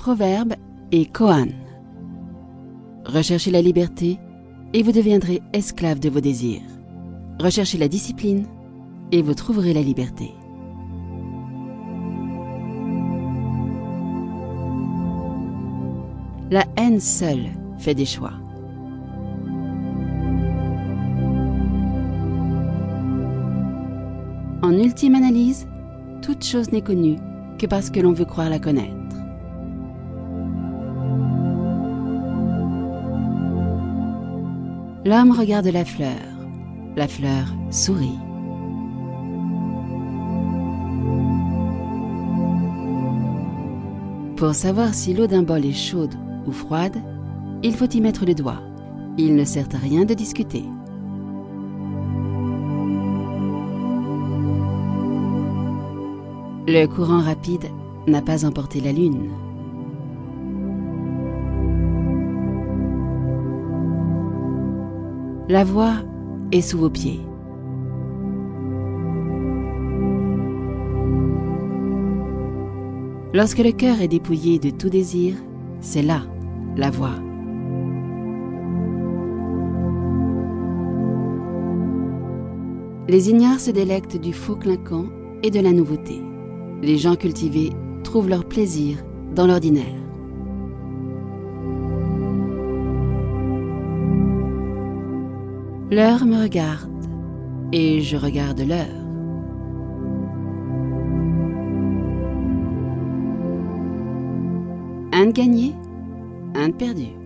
Proverbe et Kohan. Recherchez la liberté et vous deviendrez esclave de vos désirs. Recherchez la discipline et vous trouverez la liberté. La haine seule fait des choix. En ultime analyse, toute chose n'est connue que parce que l'on veut croire la connaître. L'homme regarde la fleur, la fleur sourit. Pour savoir si l'eau d'un bol est chaude ou froide, il faut y mettre le doigt. Il ne sert à rien de discuter. Le courant rapide n'a pas emporté la Lune. La voie est sous vos pieds. Lorsque le cœur est dépouillé de tout désir, c'est là la voie. Les ignares se délectent du faux clinquant et de la nouveauté. Les gens cultivés trouvent leur plaisir dans l'ordinaire. L'heure me regarde et je regarde l'heure. Un de gagné, un de perdu.